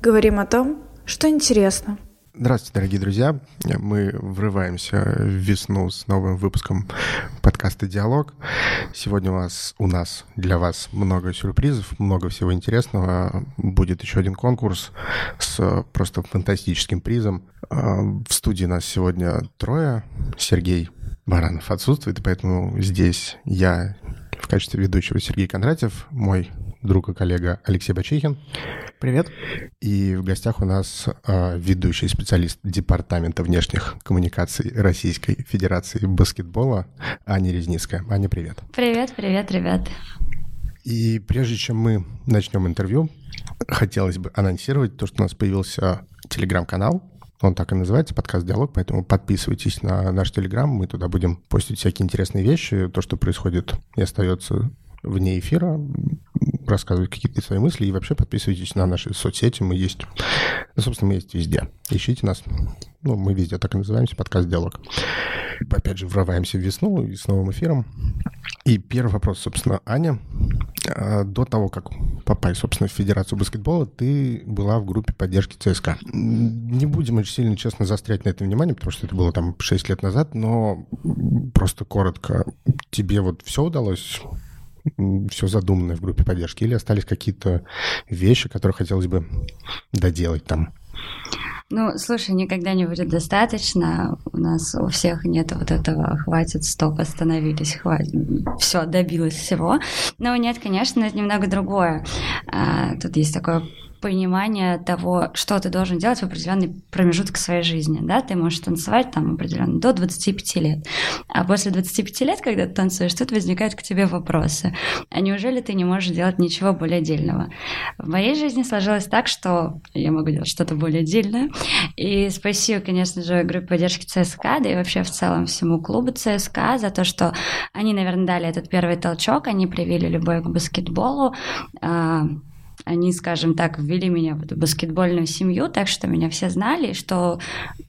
Говорим о том, что интересно. Здравствуйте, дорогие друзья. Мы врываемся в весну с новым выпуском подкаста «Диалог». Сегодня у вас, у нас для вас много сюрпризов, много всего интересного. Будет еще один конкурс с просто фантастическим призом. А, в студии нас сегодня трое. Сергей Баранов отсутствует, поэтому здесь я в качестве ведущего Сергей Кондратьев, мой друг и коллега Алексей Бачихин. Привет. И в гостях у нас э, ведущий специалист Департамента внешних коммуникаций Российской Федерации баскетбола Аня Резницкая. Аня, привет. Привет, привет, ребят. И прежде чем мы начнем интервью, хотелось бы анонсировать то, что у нас появился телеграм-канал, он так и называется, подкаст «Диалог», поэтому подписывайтесь на наш Телеграм, мы туда будем постить всякие интересные вещи, то, что происходит и остается вне эфира, рассказывать какие-то свои мысли и вообще подписывайтесь на наши соцсети. Мы есть, ну, собственно, мы есть везде. Ищите нас. Ну, мы везде так и называемся, подкаст «Диалог». Опять же, врываемся в весну и с новым эфиром. И первый вопрос, собственно, Аня. А, до того, как попасть, собственно, в Федерацию баскетбола, ты была в группе поддержки ЦСКА. Не будем очень сильно, честно, застрять на этом внимание, потому что это было там 6 лет назад, но просто коротко. Тебе вот все удалось все задуманное в группе поддержки, или остались какие-то вещи, которые хотелось бы доделать там? Ну, слушай, никогда не будет достаточно. У нас у всех нет вот этого «хватит, стоп, остановились, хватит, все, добилось всего». Но нет, конечно, это немного другое. А, тут есть такое понимание того, что ты должен делать в определенный промежуток своей жизни. Да? Ты можешь танцевать там определенно до 25 лет. А после 25 лет, когда ты танцуешь, тут возникают к тебе вопросы. А неужели ты не можешь делать ничего более отдельного? В моей жизни сложилось так, что я могу делать что-то более отдельное. И спасибо, конечно же, группе поддержки ЦСКА, да и вообще в целом всему клубу ЦСКА за то, что они, наверное, дали этот первый толчок, они привили любовь к баскетболу, а, они, скажем так, ввели меня в эту баскетбольную семью, так что меня все знали, что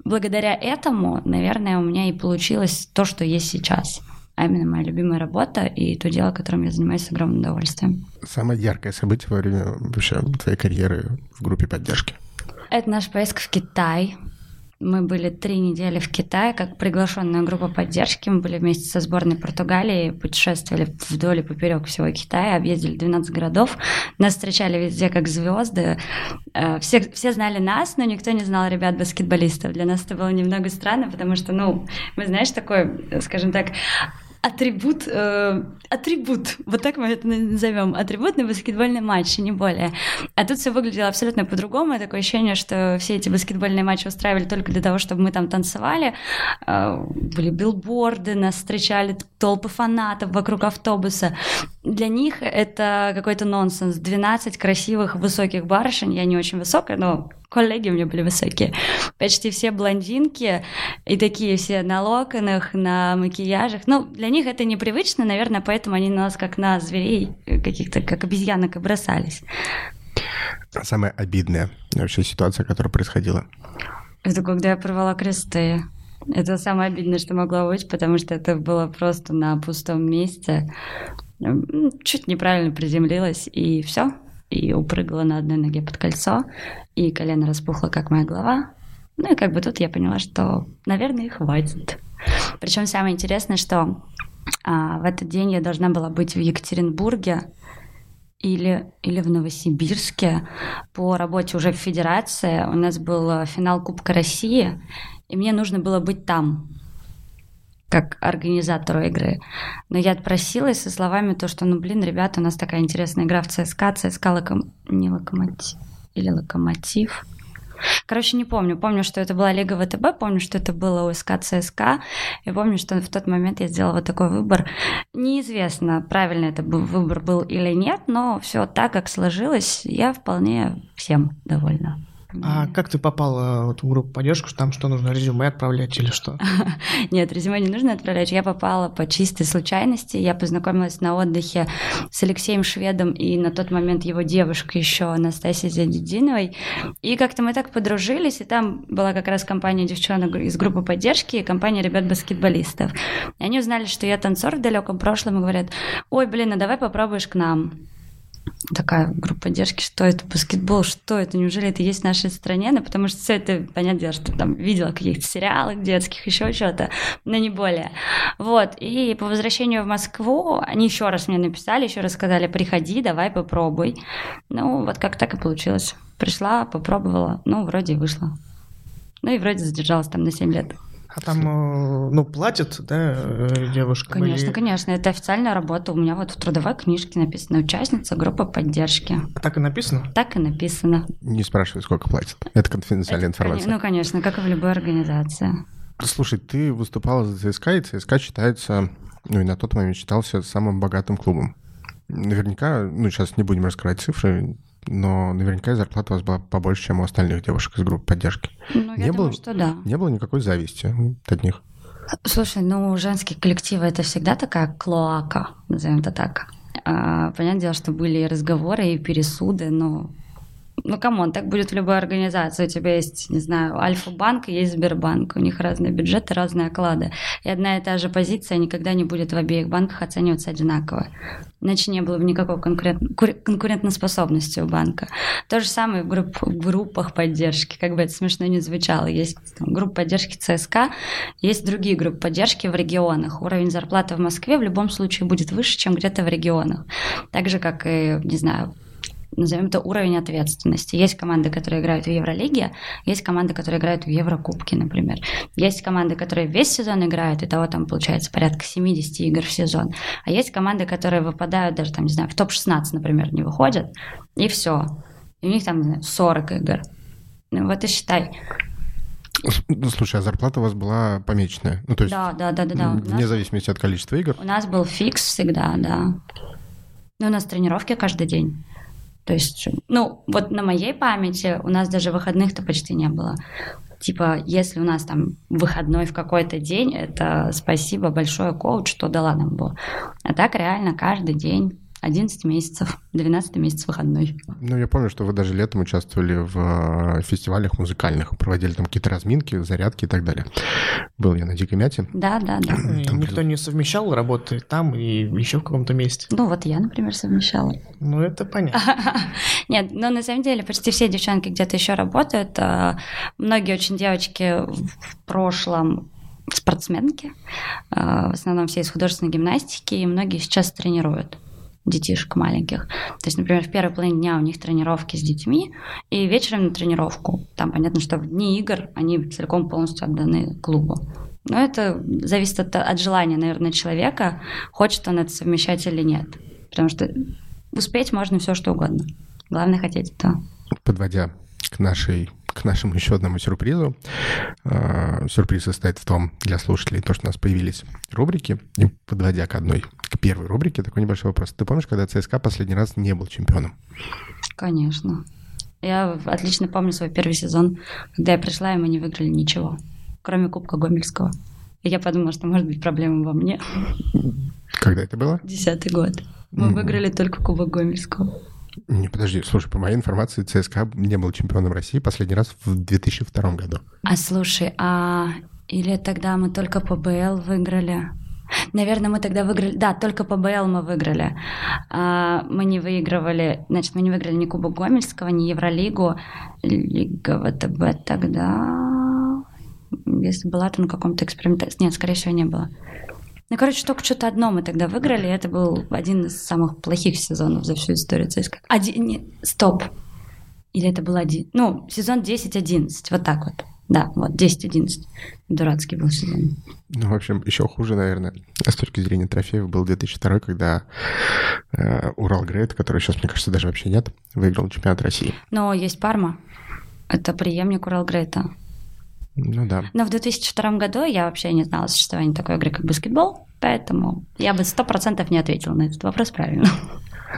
благодаря этому, наверное, у меня и получилось то, что есть сейчас. А именно моя любимая работа и то дело, которым я занимаюсь с огромным удовольствием. Самое яркое событие во время вообще твоей карьеры в группе поддержки? Это наш поездка в Китай. Мы были три недели в Китае как приглашенная группа поддержки. Мы были вместе со сборной Португалии, путешествовали вдоль и поперек всего Китая, объездили 12 городов. Нас встречали везде как звезды. Э, все, все знали нас, но никто не знал ребят-баскетболистов. Для нас это было немного странно, потому что, ну, мы, знаешь, такой, скажем так, атрибут, э, атрибут, вот так мы это назовем, атрибут на баскетбольный матч, не более. А тут все выглядело абсолютно по-другому. Такое ощущение, что все эти баскетбольные матчи устраивали только для того, чтобы мы там танцевали. Э, были билборды, нас встречали толпы фанатов вокруг автобуса. Для них это какой-то нонсенс. 12 красивых высоких барышень. Я не очень высокая, но коллеги у меня были высокие. Почти все блондинки и такие все на локонах, на макияжах. Ну, для них это непривычно, наверное, поэтому они на нас как на зверей, каких-то как обезьянок и бросались. А самая обидная вообще ситуация, которая происходила? Это когда я порвала кресты. Это самое обидное, что могло быть, потому что это было просто на пустом месте. Чуть неправильно приземлилась, и все и упрыгала на одной ноге под кольцо, и колено распухло, как моя голова. Ну и как бы тут я поняла, что, наверное, хватит. Причем самое интересное, что а, в этот день я должна была быть в Екатеринбурге или, или в Новосибирске по работе уже в Федерации. У нас был финал Кубка России, и мне нужно было быть там как организатору игры. Но я отпросилась со словами то, что, ну, блин, ребята, у нас такая интересная игра в ЦСКА, ЦСКА локом... не локомотив, или локомотив. Короче, не помню. Помню, что это была Лига ВТБ, помню, что это было УСК ЦСКА. И помню, что в тот момент я сделала вот такой выбор. Неизвестно, правильно это выбор был или нет, но все так, как сложилось, я вполне всем довольна. А как ты попала вот в группу поддержку? Там что нужно, резюме отправлять или что? Нет, резюме не нужно отправлять. Я попала по чистой случайности. Я познакомилась на отдыхе с Алексеем Шведом и на тот момент его девушкой еще Анастасией Зядидиновой. И как-то мы так подружились, и там была как раз компания девчонок из группы поддержки и компания ребят-баскетболистов. И они узнали, что я танцор в далеком прошлом и говорят, ой, блин, а давай попробуешь к нам. Такая группа поддержки, что это баскетбол, что это, неужели это есть в нашей стране? Ну, потому что все это, понятное дело, что там видела каких-то сериалов детских, еще что-то, но не более. Вот, и по возвращению в Москву они еще раз мне написали, еще раз сказали, приходи, давай попробуй. Ну, вот как так и получилось. Пришла, попробовала, ну, вроде вышла. Ну и вроде задержалась там на 7 лет. А там, э, ну, платят, да, э, девушкам? Конечно, или- конечно, это официальная работа. У меня вот в трудовой книжке написано «Участница группы поддержки». Так и написано? Так и написано. Не спрашивай, сколько платят. Это конфиденциальная Это, информация. Ну, конечно, как и в любой организации. Слушай, ты выступала за ЦСКА, и ЦСКА считается, ну и на тот момент считался самым богатым клубом. Наверняка, ну сейчас не будем раскрывать цифры, но наверняка зарплата у вас была побольше, чем у остальных девушек из группы поддержки. Ну, я Не думаю, было? что да. Не было никакой зависти от них. Слушай, ну, женские коллективы — это всегда такая клоака, назовем это так. А, понятное дело, что были и разговоры, и пересуды, но... Ну, come on, так будет в любой организации. У тебя есть, не знаю, Альфа-банк, есть Сбербанк. У них разные бюджеты, разные оклады. И одна и та же позиция никогда не будет в обеих банках оцениваться одинаково. Иначе не было бы никакой конкурент... кур- конкурентоспособности у банка. То же самое в, групп- группах поддержки, как бы это смешно не звучало. Есть там, группа поддержки ЦСКА, есть другие группы поддержки в регионах. Уровень зарплаты в Москве в любом случае будет выше, чем где-то в регионах. Так же, как и, не знаю, назовем это уровень ответственности. Есть команды, которые играют в Евролиге, есть команды, которые играют в Еврокубке, например. Есть команды, которые весь сезон играют, и того там получается порядка 70 игр в сезон. А есть команды, которые выпадают даже там, не знаю, в топ-16, например, не выходят, и все. И у них там, не знаю, 40 игр. Ну вот и считай. Слушай, а зарплата у вас была помеченная? Ну, то есть Да, да, да, да, да. Вне нас, зависимости от количества игр? у нас был фикс всегда, да. Ну, у нас тренировки каждый день. То есть, ну, вот на моей памяти у нас даже выходных-то почти не было. Типа, если у нас там выходной в какой-то день, это спасибо большое коуч, что дала нам было. А так реально каждый день 11 месяцев, 12 месяц выходной. Ну, я помню, что вы даже летом участвовали в э, фестивалях музыкальных, проводили там какие-то разминки, зарядки и так далее. Был я на Дикой Мяте. Да, да, да. И Там Никто не совмещал работы там и еще в каком-то месте. Ну вот я, например, совмещала. Ну, это понятно. Нет, но на самом деле почти все девчонки где-то еще работают. А, Многие очень девочки в прошлом спортсменки, а, в основном все из художественной гимнастики, и многие сейчас тренируют детишек маленьких. То есть, например, в первой половине дня у них тренировки с детьми, и вечером на тренировку. Там понятно, что в дни игр они целиком полностью отданы клубу. Но это зависит от, от желания, наверное, человека, хочет он это совмещать или нет. Потому что успеть можно все что угодно. Главное хотеть этого. Подводя к нашей к нашему еще одному сюрпризу. Э, Сюрприз состоит в том, для слушателей, то, что у нас появились рубрики. И подводя к одной, к первой рубрике, такой небольшой вопрос. Ты помнишь, когда ЦСКА последний раз не был чемпионом? Конечно. Я отлично помню свой первый сезон, когда я пришла, и мы не выиграли ничего, кроме Кубка Гомельского. И я подумала, что может быть проблема во мне. Когда это было? Десятый год. Мы Мгм. выиграли только Кубок Гомельского. Не, подожди, слушай, по моей информации, ЦСКА не был чемпионом России последний раз в 2002 году. А слушай, а или тогда мы только по БЛ выиграли? Наверное, мы тогда выиграли... Да, только по БЛ мы выиграли. А, мы не выигрывали... Значит, мы не выиграли ни Кубок Гомельского, ни Евролигу. Лига ВТБ тогда... Если была, то на каком-то эксперименте... Нет, скорее всего, не было. Ну, короче, только что-то одно мы тогда выиграли, это был один из самых плохих сезонов за всю историю ЦСКА. Один... не, Стоп. Или это был один... Ну, сезон 10-11, вот так вот. Да, вот, 10-11. Дурацкий был сезон. Ну, в общем, еще хуже, наверное, с точки зрения трофеев, был 2002, когда э, Урал Грейт, который сейчас, мне кажется, даже вообще нет, выиграл чемпионат России. Но есть Парма. Это преемник Уралгрейта. Ну да. Но в 2002 году я вообще не знала о существовании такой игры, как баскетбол, поэтому я бы сто процентов не ответила на этот вопрос правильно.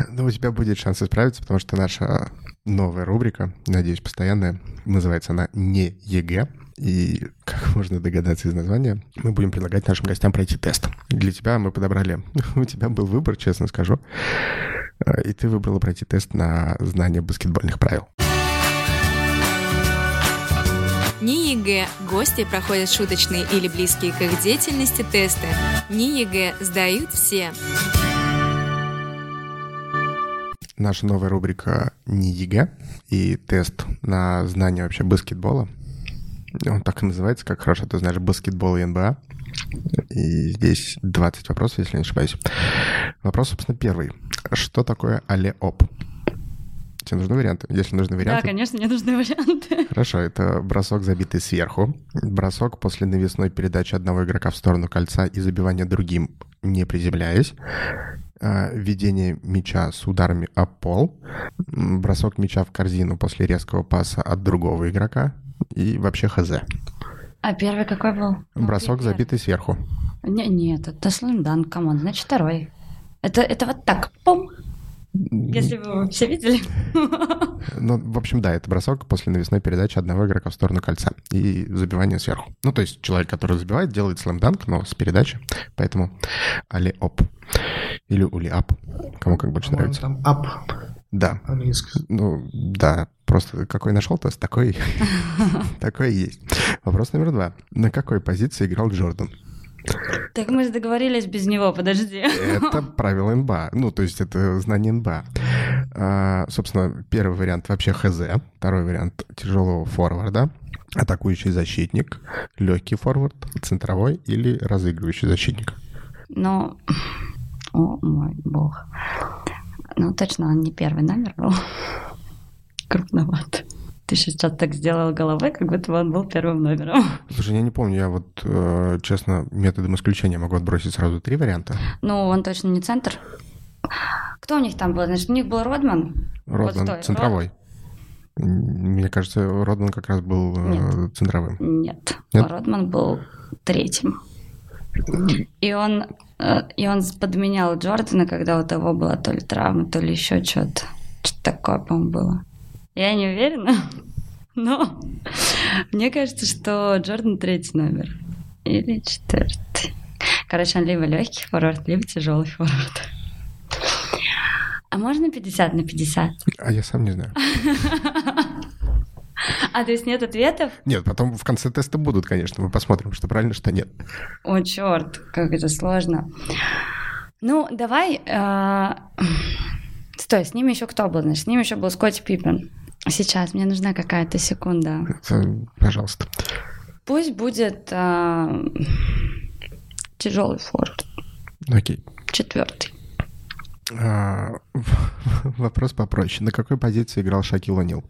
Ну, у тебя будет шанс исправиться, потому что наша новая рубрика, надеюсь, постоянная, называется она «Не ЕГЭ». И, как можно догадаться из названия, мы будем предлагать нашим гостям пройти тест. Для тебя мы подобрали... У тебя был выбор, честно скажу. Э, И ты выбрала пройти тест на знание баскетбольных правил. Не ЕГЭ. Гости проходят шуточные или близкие к их деятельности тесты. Не ЕГЭ сдают все. наша новая рубрика «Не ЕГЭ» и тест на знание вообще баскетбола. Он так и называется, как хорошо ты знаешь, баскетбол и НБА. И здесь 20 вопросов, если не ошибаюсь. Вопрос, собственно, первый. Что такое алле-оп? Тебе нужны варианты? Если нужны Да, варианты... конечно, мне нужны варианты. Хорошо, это бросок, забитый сверху. Бросок после навесной передачи одного игрока в сторону кольца и забивания другим, не приземляясь. А, Введение мяча с ударами о пол. Бросок мяча в корзину после резкого паса от другого игрока. И вообще хз. А первый какой был? Ну, Бросок, первый. забитый сверху. Не, нет, это слэмданк, come on, значит второй. Это, это вот так, пум. Если вы все видели. Ну, в общем, да, это бросок после навесной передачи одного игрока в сторону кольца и забивание сверху. Ну, то есть человек, который забивает, делает слэмданк, но с передачи. Поэтому али-оп. Или ули-ап. Кому как больше нравится. там ап Да. английский. Ну, да, просто какой нашел тест, такой, такой есть. Вопрос номер два. На какой позиции играл Джордан? Так мы же договорились без него, подожди. Это правило НБА. Ну, то есть это знание НБА. А, собственно, первый вариант вообще ХЗ. Второй вариант тяжелого форварда. Атакующий защитник, легкий форвард, центровой или разыгрывающий защитник. Ну, о мой бог. Ну, точно, он не первый номер был. Крупноват. Ты сейчас так сделал головой, как будто бы он был первым номером. Слушай, я не помню, я вот, э, честно, методом исключения могу отбросить сразу три варианта. Ну, он точно не центр. Кто у них там был? Значит, у них был Родман. Родман стой, центровой. М, Мне кажется, Родман как раз был э, центровым. Нет, Нет? Родман был третьим. И он, э, и он подменял Джордана, когда у того была то ли травма, то ли еще что-то. Что-то такое, по-моему, было. Я не уверена, но мне кажется, что Джордан третий номер. Или четвертый. Короче, он либо легкий форвард, либо тяжелый форвард. А можно 50 на 50? А я сам не знаю. А, то есть нет ответов? Нет, потом в конце теста будут, конечно. Мы посмотрим, что правильно, что нет. О, черт, как это сложно. Ну, давай... э, Стой, с ним еще кто был? Значит, с ним еще был Скотти Пиппен. Сейчас, мне нужна какая-то секунда. Это, Пожалуйста. Пусть будет тяжелый форвард. Окей. Четвертый. А, Вопрос попроще. На какой позиции играл Шакил О'Нил?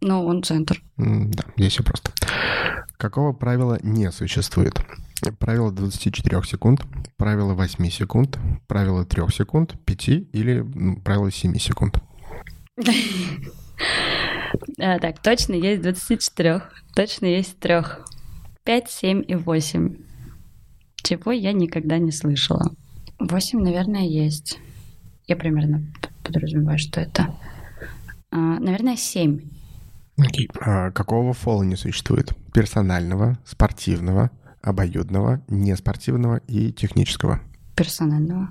Ну, он центр. Да, здесь все просто. Какого правила не существует? Правило 24 секунд, правило 8 секунд, правило 3 секунд, 5 или правило 7 секунд. А, так, точно есть 24. Точно есть 3. 5, 7 и 8. Чего я никогда не слышала. 8, наверное, есть. Я примерно подразумеваю, что это. А, наверное, 7. А, Какого фола не существует? Персонального, спортивного, обоюдного, неспортивного и технического. Персонального.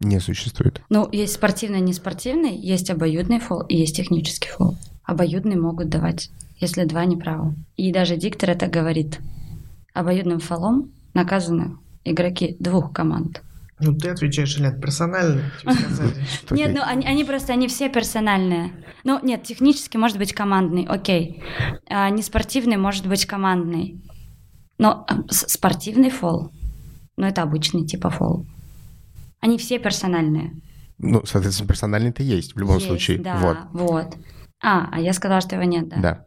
Не существует. Ну, есть спортивный, неспортивный, есть обоюдный фол и есть технический фол. Обоюдный могут давать, если два неправы. И даже диктор это говорит. Обоюдным фолом наказаны игроки двух команд. Ну, ты отвечаешь, Лен, персонально. тебе сказали. Что Нет, ну они, они просто, они все персональные. Ну, нет, технически может быть командный, окей. А, неспортивный может быть командный. Но а, спортивный фол, ну это обычный типа фол. Они все персональные. Ну, соответственно, персональный-то есть в любом Есть, случае. Да, Вот. вот. А, а я сказала, что его нет, да? Да.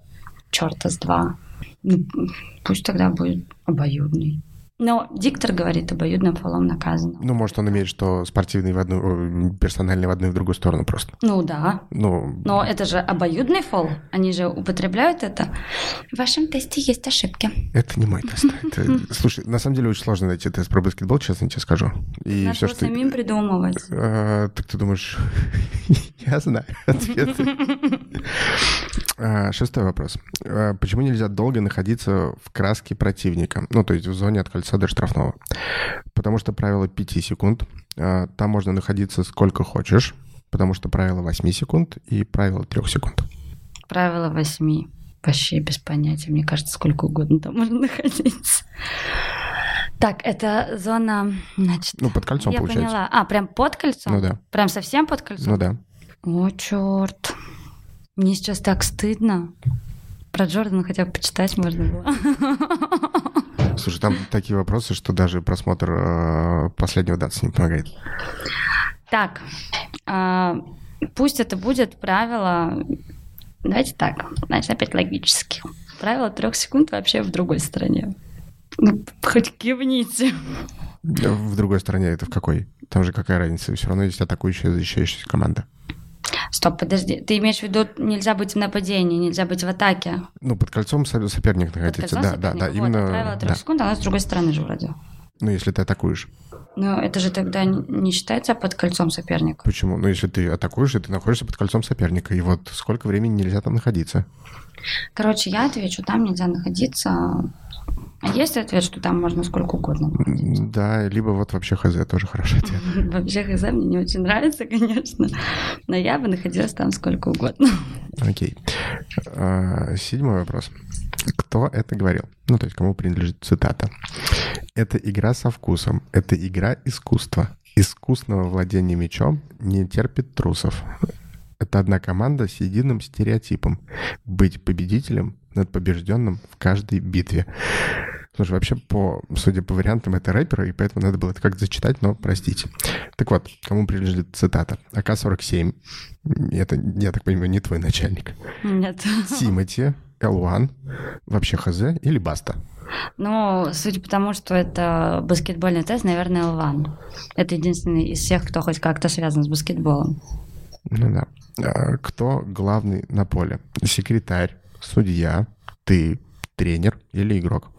Черта с два. Ну, пусть тогда будет обоюдный. Но диктор говорит, обоюдным фолом наказано. Ну, может, он имеет, что спортивный в одну, э, персональный в одну и в другую сторону просто. Ну да, Ну, Но это же обоюдный фол. Они же употребляют это. В вашем тесте есть ошибки. это не мой тест. Это- Слушай, на самом деле очень сложно найти тест про баскетбол, честно тебе скажу. И Надо все, что... самим придумывать. А, так ты думаешь, я знаю ответы. А, Шестой вопрос. А, Почему нельзя долго находиться в краске противника? Ну, то есть в зоне от кольца до штрафного. Потому что правило 5 секунд. А, Там можно находиться сколько хочешь. Потому что правило 8 секунд и правило 3 секунд. Правило восьми. Вообще без понятия. Мне кажется, сколько угодно там можно находиться. Так, это зона, значит... Ну, под кольцом я получается. поняла. А, прям под кольцом? Ну да. Прям совсем под кольцом? Ну да. О, черт. Мне сейчас так стыдно. Про Джордана хотя бы почитать можно было. Слушай, там такие вопросы, что даже просмотр э, последнего датса не помогает. Так, а, пусть это будет правило... Давайте так, значит, опять логически. Правило трех секунд вообще в другой стране. Ну, хоть кивните. В другой стороне это в какой? Там же какая разница? Все равно есть атакующая защищающаяся команда. Стоп, подожди. Ты имеешь в виду, нельзя быть в нападении, нельзя быть в атаке? Ну, под кольцом со- соперник Под находится. кольцом Да, да, соперника? да, Вот, именно. а правило трех да. секунд, оно с другой стороны же вроде. Ну, если ты атакуешь. Но это же тогда не считается под кольцом соперника. Почему? Ну, если ты атакуешь, и ты находишься под кольцом соперника. И вот сколько времени нельзя там находиться? Короче, я отвечу, там нельзя находиться. А есть ответ, что там можно сколько угодно? М, Да, либо вот вообще хз, тоже хороший ответ. Вообще хз мне не очень нравится, конечно. Но я бы находилась там сколько угодно. Окей. А, Седьмой вопрос. Кто это говорил? Ну, то есть, кому принадлежит цитата? Это игра со вкусом. Это игра искусства. Искусного владения мечом не терпит трусов. Это одна команда с единым стереотипом. Быть победителем над побежденным в каждой битве. Слушай, вообще, по, судя по вариантам, это рэперы, и поэтому надо было это как-то зачитать, но простите. Так вот, кому принадлежит цитата? АК-47. Это, я так понимаю, не твой начальник. Нет. Тимати, L1, вообще ХЗ или Баста? Ну, судя по тому, что это баскетбольный тест, наверное, Лван. Это единственный из всех, кто хоть как-то связан с баскетболом. Ну да. А Кто главный на поле? Секретарь, судья, ты, тренер или игрок?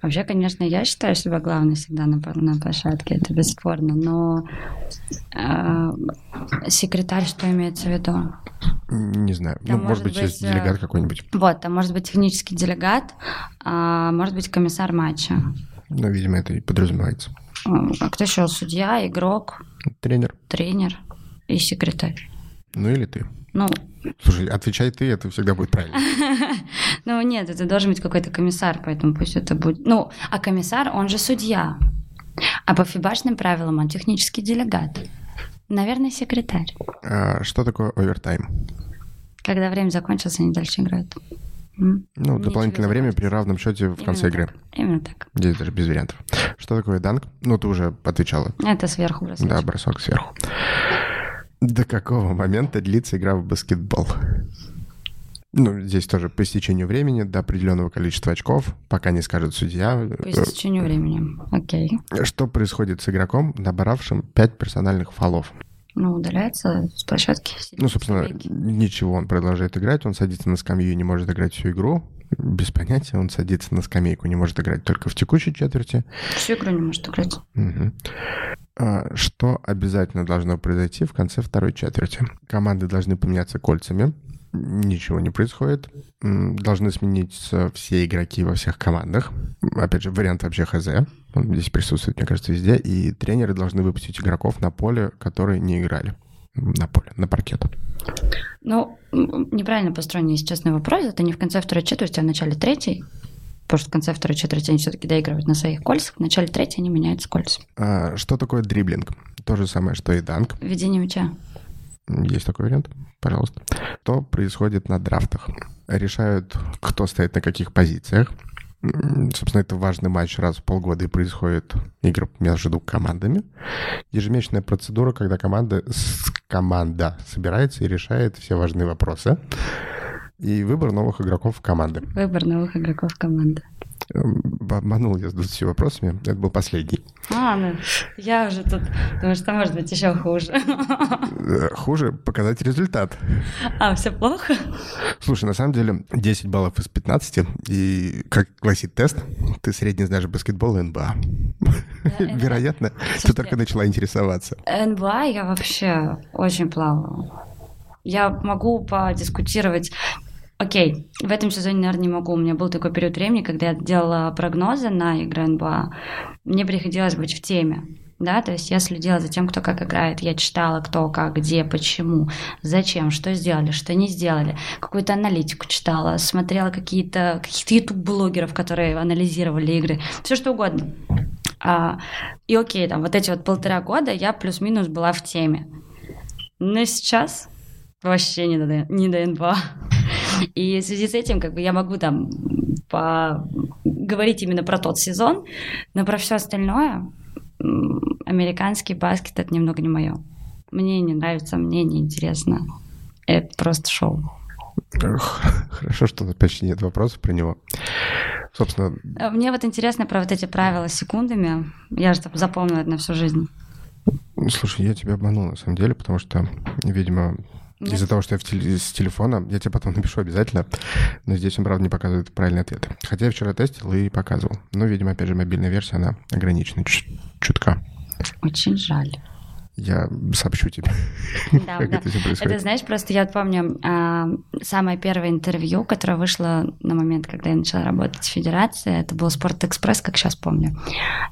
Вообще, конечно, я считаю себя главной всегда на, на площадке, это бесспорно, но э, секретарь, что имеется в виду? Не знаю. Там ну, может быть, быть, э, делегат какой-нибудь. Вот, там может быть технический делегат, а может быть комиссар матча. Ну, видимо, это и подразумевается. А кто еще? Судья, игрок, Тренер. тренер и секретарь. Ну, или ты. Ну, Слушай, отвечай ты, это всегда будет правильно. ну нет, это должен быть какой-то комиссар, поэтому пусть это будет... Ну, а комиссар, он же судья. А по фибашным правилам он технический делегат. Наверное, секретарь. А что такое овертайм? Когда время закончилось, они дальше играют. Ну, Ничего дополнительное время при равном счете в конце игры. Именно так. Здесь даже без вариантов. Что такое данк? Ну, ты уже отвечала. Это сверху бросать. Да, бросок сверху. До какого момента длится игра в баскетбол? Ну, здесь тоже по истечению времени, до определенного количества очков, пока не скажет судья. По истечению времени. Окей. Э, Что происходит с игроком, набравшим 5 персональных фолов? Ну, удаляется с площадки. Ну, собственно, ничего, он продолжает играть, он садится на скамью и не может играть всю игру. Без понятия, он садится на скамейку, не может играть только в текущей четверти. Всю игру не может играть. А, Что обязательно должно произойти в конце второй четверти? Команды должны поменяться кольцами. Ничего не происходит. Должны смениться все игроки во всех командах. Опять же, вариант вообще хз. Он здесь присутствует, мне кажется, везде. И тренеры должны выпустить игроков на поле, которые не играли. На поле, на паркет. Ну, неправильно построен, если честный вопрос. Это не в конце второй четверти, а в начале третьей. Потому что в конце второй четверти они все-таки доигрывают на своих кольцах. В начале третьей они меняются кольцами. А, Что такое дриблинг? То же самое, что и данк. Введение мяча. Есть такой вариант? Пожалуйста. Что происходит на драфтах? Решают, кто стоит на каких позициях. Собственно, это важный матч раз в полгода и происходит игры между командами. Ежемесячная процедура, когда команда, команда собирается и решает все важные вопросы. И выбор новых игроков команды. Выбор новых игроков команды. Эм, Обманул я с 20 вопросами. Это был последний. А, ну, я уже тут думаю, что может быть еще хуже. Э, Хуже показать результат. А, все плохо? Слушай, на самом деле 10 баллов из 15, и, как гласит тест, ты средний знаешь баскетбол и НБА. Вероятно, ты Слушайте, только начала интересоваться. НБА я вообще очень плаваю. Я могу подискутировать. Окей, в этом сезоне, наверное, не могу. У меня был такой период времени, когда я делала прогнозы на игры НБА. Мне приходилось быть в теме. Да, то есть я следила за тем, кто как играет, я читала, кто как, где, почему, зачем, что сделали, что не сделали, какую-то аналитику читала, смотрела какие-то каких-то YouTube-блогеров, которые анализировали игры, все что угодно. А, и окей, там вот эти вот полтора года я плюс-минус была в теме. Но сейчас вообще не до, не до НБА. И в связи с этим, как бы я могу там по... говорить именно про тот сезон, но про все остальное американский баскет это немного не мое. Мне не нравится, мне не интересно. Это просто шоу. Хорошо, что почти нет вопросов про него. Собственно... Э, мне вот интересно про вот эти правила с секундами. Я же запомнила это на всю жизнь. Слушай, я тебя обманул на самом деле, потому что, видимо. Из-за того, что я в теле, с телефона, я тебе потом напишу обязательно, но здесь он, правда, не показывает правильный ответ. Хотя я вчера тестил и показывал. Но, видимо, опять же, мобильная версия, она ограничена чутка. Очень жаль. Я сообщу тебе, да, как да. это все происходит. Это, знаешь, просто я помню а, самое первое интервью, которое вышло на момент, когда я начала работать в Федерации, это был Спорт-экспресс, как сейчас помню.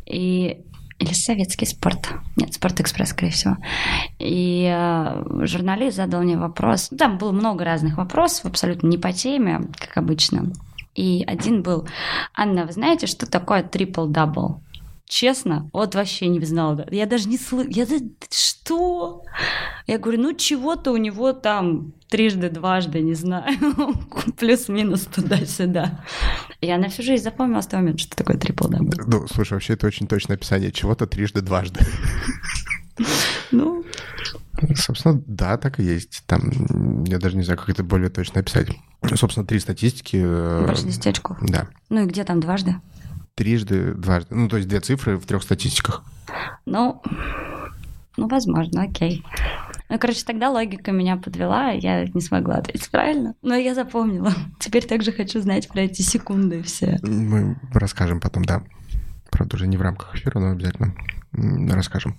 И или советский спорт. Нет, Спорт-экспресс, скорее всего. И э, журналист задал мне вопрос. Там было много разных вопросов, абсолютно не по теме, как обычно. И один был, Анна, вы знаете, что такое трипл-дабл? Честно, вот вообще не знала. Я даже не слышала. Я что? Я говорю, ну чего-то у него там трижды, дважды, не знаю, плюс-минус туда-сюда. Я на всю жизнь запомнила с того момента, что такое трипл дабл. Ну, слушай, вообще это очень точное описание чего-то трижды, дважды. Ну, Собственно, да, так и есть. Там, я даже не знаю, как это более точно описать. Собственно, три статистики. Э, Больше десяти очков. Да. Ну и где там дважды? Трижды, дважды. Ну, то есть две цифры в трех статистиках. Ну, ну, возможно, окей. Ну, короче, тогда логика меня подвела, я не смогла ответить правильно. Но я запомнила. Теперь также хочу знать про эти секунды все. Мы расскажем потом, да. Правда, уже не в рамках эфира, но обязательно расскажем.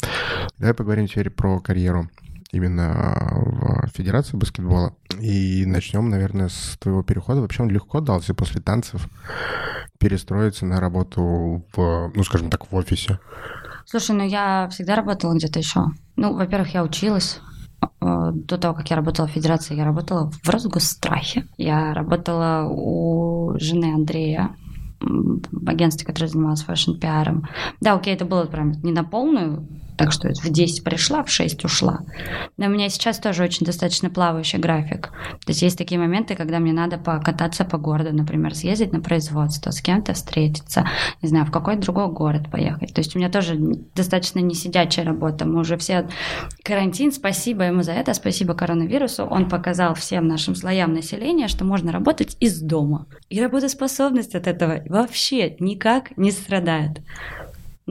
Давай поговорим теперь про карьеру именно в Федерации баскетбола. И начнем, наверное, с твоего перехода. Вообще он легко дался после танцев перестроиться на работу в, ну, скажем так, в офисе? Слушай, ну я всегда работала где-то еще. Ну, во-первых, я училась. Э, до того, как я работала в Федерации, я работала в Росгосстрахе. Я работала у жены Андрея, агентстве, которое занималось fashion -пиаром. Да, окей, это было прям не на полную так что в 10 пришла, в 6 ушла. Но у меня сейчас тоже очень достаточно плавающий график. То есть есть такие моменты, когда мне надо покататься по городу, например, съездить на производство, с кем-то встретиться, не знаю, в какой другой город поехать. То есть у меня тоже достаточно не сидячая работа. Мы уже все... Карантин, спасибо ему за это, спасибо коронавирусу. Он показал всем нашим слоям населения, что можно работать из дома. И работоспособность от этого вообще никак не страдает.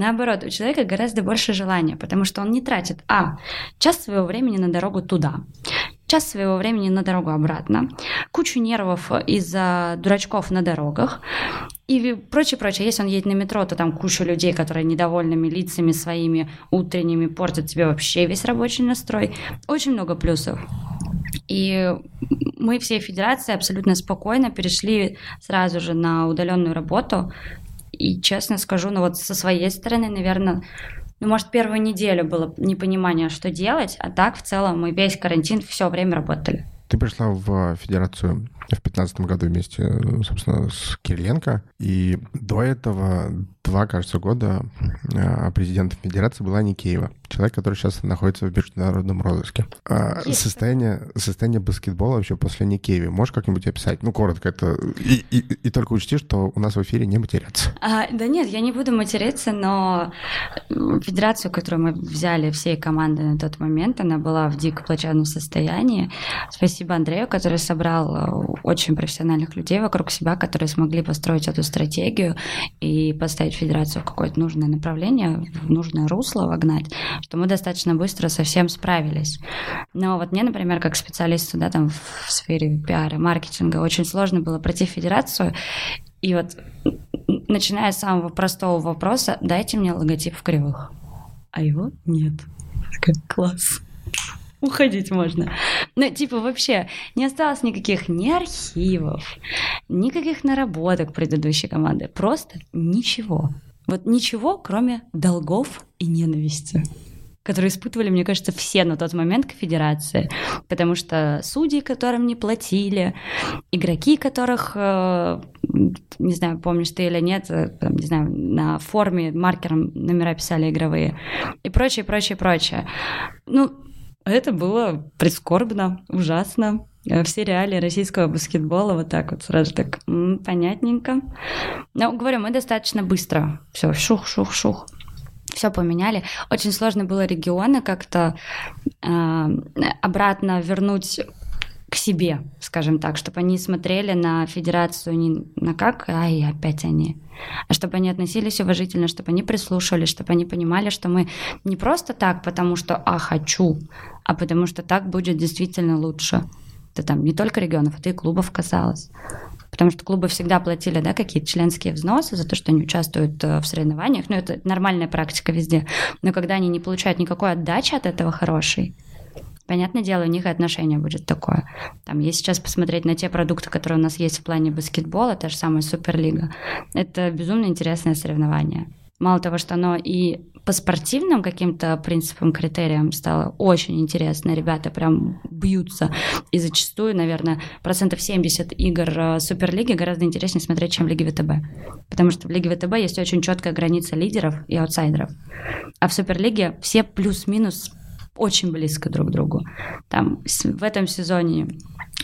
Наоборот, у человека гораздо больше желания, потому что он не тратит, а, час своего времени на дорогу туда, час своего времени на дорогу обратно, кучу нервов из-за дурачков на дорогах и прочее, прочее. Если он едет на метро, то там куча людей, которые недовольными лицами своими утренними портят тебе вообще весь рабочий настрой. Очень много плюсов. И мы все федерации абсолютно спокойно перешли сразу же на удаленную работу, и честно скажу, ну вот со своей стороны, наверное, ну, может, первую неделю было непонимание, что делать, а так в целом мы весь карантин все время работали. Ты пришла в федерацию в 2015 году вместе, собственно, с Кириленко. И до этого два, кажется, года а, президентом Федерации была Никеева, человек, который сейчас находится в международном розыске. А состояние, состояние баскетбола вообще после Никееви можешь как-нибудь описать? Ну, коротко это. И, и, и только учти, что у нас в эфире не матерятся. А, да нет, я не буду материться, но федерацию, которую мы взяли всей командой на тот момент, она была в дико плачевном состоянии. Спасибо Андрею, который собрал очень профессиональных людей вокруг себя, которые смогли построить эту стратегию и поставить федерацию в какое-то нужное направление, в нужное русло вогнать, что мы достаточно быстро со всем справились. Но вот мне, например, как специалисту да, там, в сфере пиара, маркетинга, очень сложно было пройти федерацию, и вот начиная с самого простого вопроса, дайте мне логотип в кривых. А его нет. Класс уходить можно. Ну, типа, вообще не осталось никаких ни архивов, никаких наработок предыдущей команды. Просто ничего. Вот ничего, кроме долгов и ненависти которые испытывали, мне кажется, все на тот момент к федерации. Потому что судьи, которым не платили, игроки, которых, э, не знаю, помнишь ты или нет, э, там, не знаю, на форме маркером номера писали игровые, и прочее, прочее, прочее. Ну, Это было прискорбно, ужасно. Э, Все реалии российского баскетбола вот так вот сразу так понятненько. Но, говорю, мы достаточно быстро все шух-шух-шух все поменяли. Очень сложно было регионы как-то э, обратно вернуть к себе, скажем так, чтобы они смотрели на федерацию не на как, ай, опять они, а чтобы они относились уважительно, чтобы они прислушивались, чтобы они понимали, что мы не просто так, потому что «а, хочу», а потому что так будет действительно лучше. Это там не только регионов, это и клубов касалось. Потому что клубы всегда платили да, какие-то членские взносы за то, что они участвуют э, в соревнованиях. Ну, это нормальная практика везде. Но когда они не получают никакой отдачи от этого хорошей, Понятное дело, у них и отношение будет такое. Там, если сейчас посмотреть на те продукты, которые у нас есть в плане баскетбола, та же самая Суперлига, это безумно интересное соревнование. Мало того, что оно и по спортивным каким-то принципам, критериям стало очень интересно. Ребята прям бьются. И зачастую, наверное, процентов 70 игр э, Суперлиги гораздо интереснее смотреть, чем в Лиге ВТБ. Потому что в Лиге ВТБ есть очень четкая граница лидеров и аутсайдеров. А в Суперлиге все плюс-минус очень близко друг к другу. Там в этом сезоне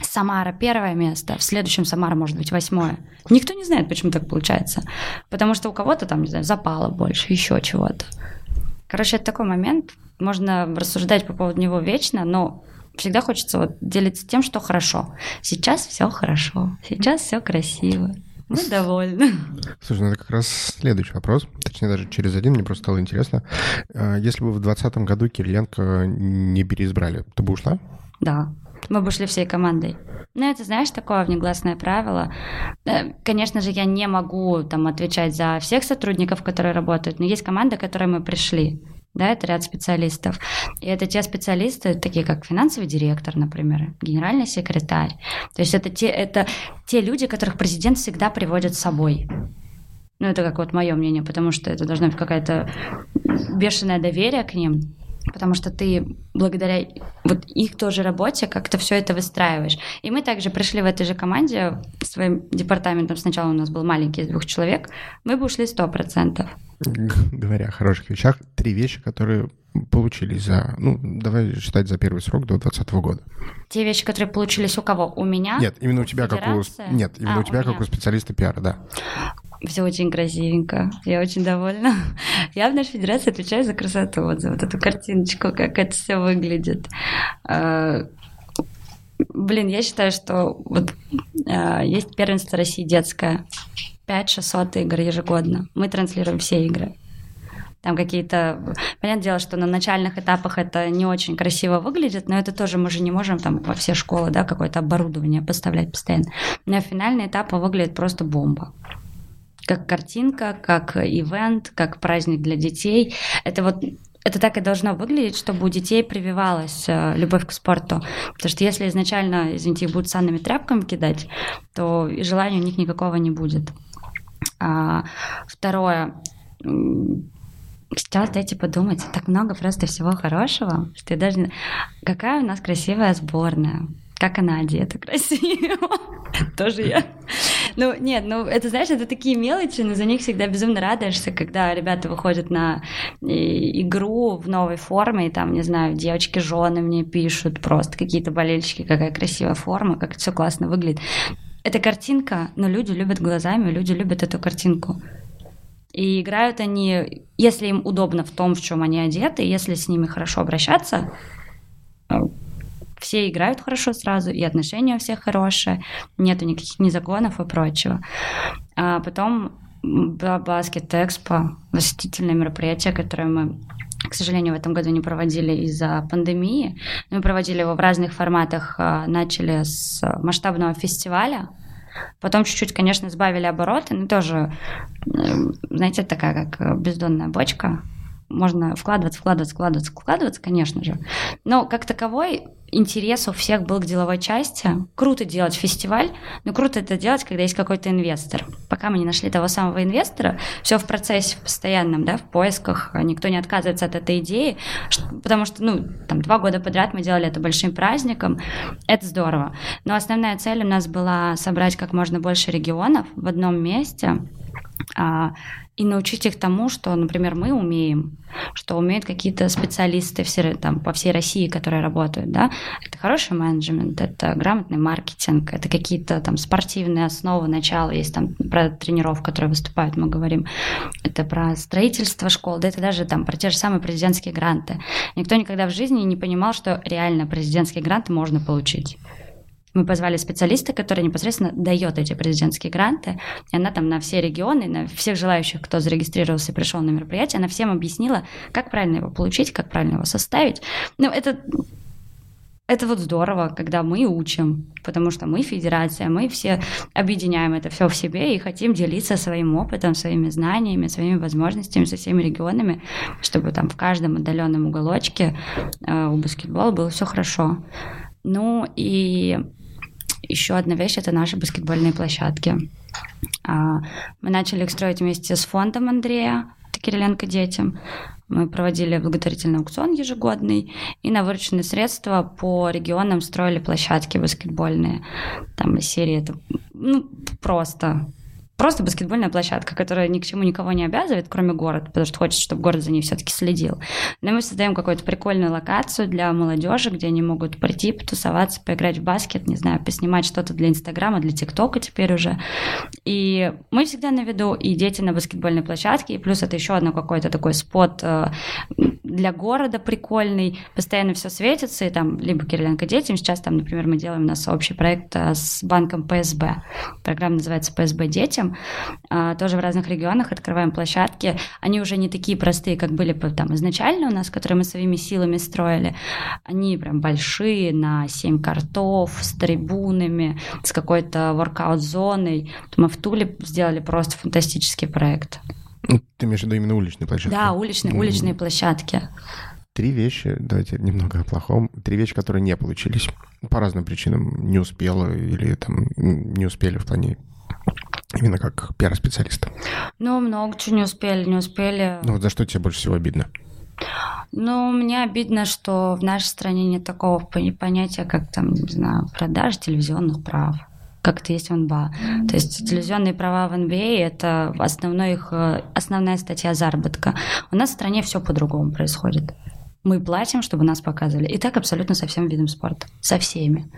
Самара первое место, в следующем Самара может быть восьмое. Никто не знает, почему так получается. Потому что у кого-то там, не знаю, запало больше, еще чего-то. Короче, это такой момент. Можно рассуждать по поводу него вечно, но всегда хочется вот делиться тем, что хорошо. Сейчас все хорошо, сейчас все красиво. Мы довольны. Слушай, ну это как раз следующий вопрос. Точнее, даже через один мне просто стало интересно. А, Если бы в 2020 году Кириленко не переизбрали, ты бы ушла? Да, мы бы шли всей командой. Ну, это, знаешь, такое внегласное правило. Э, Конечно же, я не могу там отвечать за всех сотрудников, которые работают, но есть команда, к которой мы пришли. Да, это ряд специалистов. И это те специалисты, такие как финансовый директор, например, генеральный секретарь. То есть это те, это те люди, которых президент всегда приводит с собой. Ну, это как вот мое мнение, потому что это должно быть какое-то бешеное доверие к ним, потому что ты благодаря вот их тоже работе как-то все это выстраиваешь. И мы также пришли в этой же команде своим департаментом. Сначала у нас был маленький из двух человек. Мы бы ушли сто процентов. Г- Говоря о хороших вещах, три вещи, которые получились за, ну, давай считать за первый срок до 2020 года. Те вещи, которые получились у кого? У меня? Нет, именно у тебя как у... Нет, именно А, у тебя у как у специалиста пиара, да. Все очень красивенько. Я очень довольна. Я в нашей федерации отвечаю за красоту, вот за вот эту картиночку, как это все выглядит. А, Блин, я считаю, что вот а, есть первенство России детское. 5-600 игр ежегодно. Мы транслируем все игры. Там какие-то... Понятное дело, что на начальных этапах это не очень красиво выглядит, но это тоже мы же не можем там во все школы, да, какое-то оборудование поставлять постоянно. Но финальный этап выглядит просто бомба как картинка, как ивент, как праздник для детей. Это вот это так и должно выглядеть, чтобы у детей прививалась э, любовь к спорту. Потому что если изначально, извините, их будут санными тряпками кидать, то и желания у них никакого не будет. А, второе. Сейчас дайте подумать. Так много просто всего хорошего, что я даже... Какая у нас красивая сборная. Как она одета красиво. Тоже я. Ну, нет, ну, это, знаешь, это такие мелочи, но за них всегда безумно радуешься, когда ребята выходят на э, игру в новой форме, и там, не знаю, девочки, жены мне пишут, просто какие-то болельщики, какая красивая форма, как все классно выглядит. Это картинка, но люди любят глазами, люди любят эту картинку. И играют они, если им удобно в том, в чем они одеты, если с ними хорошо обращаться, все играют хорошо сразу, и отношения у всех хорошие, нету никаких ни законов и прочего. А потом была Баскет Экспо, восхитительное мероприятие, которое мы к сожалению, в этом году не проводили из-за пандемии. Мы проводили его в разных форматах. А, Начали с масштабного фестиваля, Потом чуть-чуть, конечно, сбавили обороты, но тоже, знаете, такая как э, бездонная бочка. Можно вкладываться, вкладываться, вкладываться, вкладываться, конечно же. Но как таковой интерес у всех был к деловой части. Круто делать фестиваль, но круто это делать, когда есть какой-то инвестор. Пока мы не нашли того самого инвестора, все в процессе в постоянном, да, в поисках, никто не отказывается от этой идеи, потому что, ну, там, два года подряд мы делали это большим праздником, это здорово. Но основная цель у нас была собрать как можно больше регионов в одном месте, а, и научить их тому, что, например, мы умеем, что умеют какие-то специалисты все, там, по всей России, которые работают, да, это хороший менеджмент, это грамотный маркетинг, это какие-то там спортивные основы, начала, есть там про тренеров, которые выступают, мы говорим, это про строительство школ, да это даже там про те же самые президентские гранты. Никто никогда в жизни не понимал, что реально президентские гранты можно получить. Мы позвали специалиста, который непосредственно дает эти президентские гранты, и она там на все регионы, на всех желающих, кто зарегистрировался и пришел на мероприятие, она всем объяснила, как правильно его получить, как правильно его составить. Ну, это это вот здорово, когда мы учим, потому что мы федерация, мы все объединяем это все в себе и хотим делиться своим опытом, своими знаниями, своими возможностями со всеми регионами, чтобы там в каждом отдаленном уголочке э, у баскетбола было все хорошо. Ну и еще одна вещь — это наши баскетбольные площадки. А, мы начали их строить вместе с фондом Андрея Кириленко детям. Мы проводили благотворительный аукцион ежегодный и на вырученные средства по регионам строили площадки баскетбольные. Там из серии это ну, просто просто баскетбольная площадка, которая ни к чему никого не обязывает, кроме города, потому что хочется, чтобы город за ней все-таки следил. Но мы создаем какую-то прикольную локацию для молодежи, где они могут прийти, потусоваться, поиграть в баскет, не знаю, поснимать что-то для Инстаграма, для ТикТока теперь уже. И мы всегда на виду, и дети на баскетбольной площадке, и плюс это еще одно какой-то такой спот э, для города прикольный, постоянно все светится, и там либо Кириленко детям, сейчас там, например, мы делаем у нас общий проект э, с банком ПСБ. Программа называется ПСБ детям. А, тоже в разных регионах открываем площадки. Они уже не такие простые, как были там изначально у нас, которые мы своими силами строили. Они прям большие, на 7 картов, с трибунами, с какой-то воркаут-зоной. Мы в Туле сделали просто фантастический проект. Ну, ты имеешь в виду именно уличные площадки? Да, уличные, уличные площадки. Три вещи, давайте немного о плохом. Три вещи, которые не получились. По разным причинам не успела или там не успели в плане Именно как пиар-специалиста. Ну, много чего не успели, не успели. Ну, вот за что тебе больше всего обидно? Ну, мне обидно, что в нашей стране нет такого понятия, как там, не знаю, продажа телевизионных прав как это есть в НБА. То есть телевизионные права в НБА – это основной их, э, основная статья заработка. У нас в стране все по-другому происходит мы платим, чтобы нас показывали. И так абсолютно со всем видом спорта. Со всеми.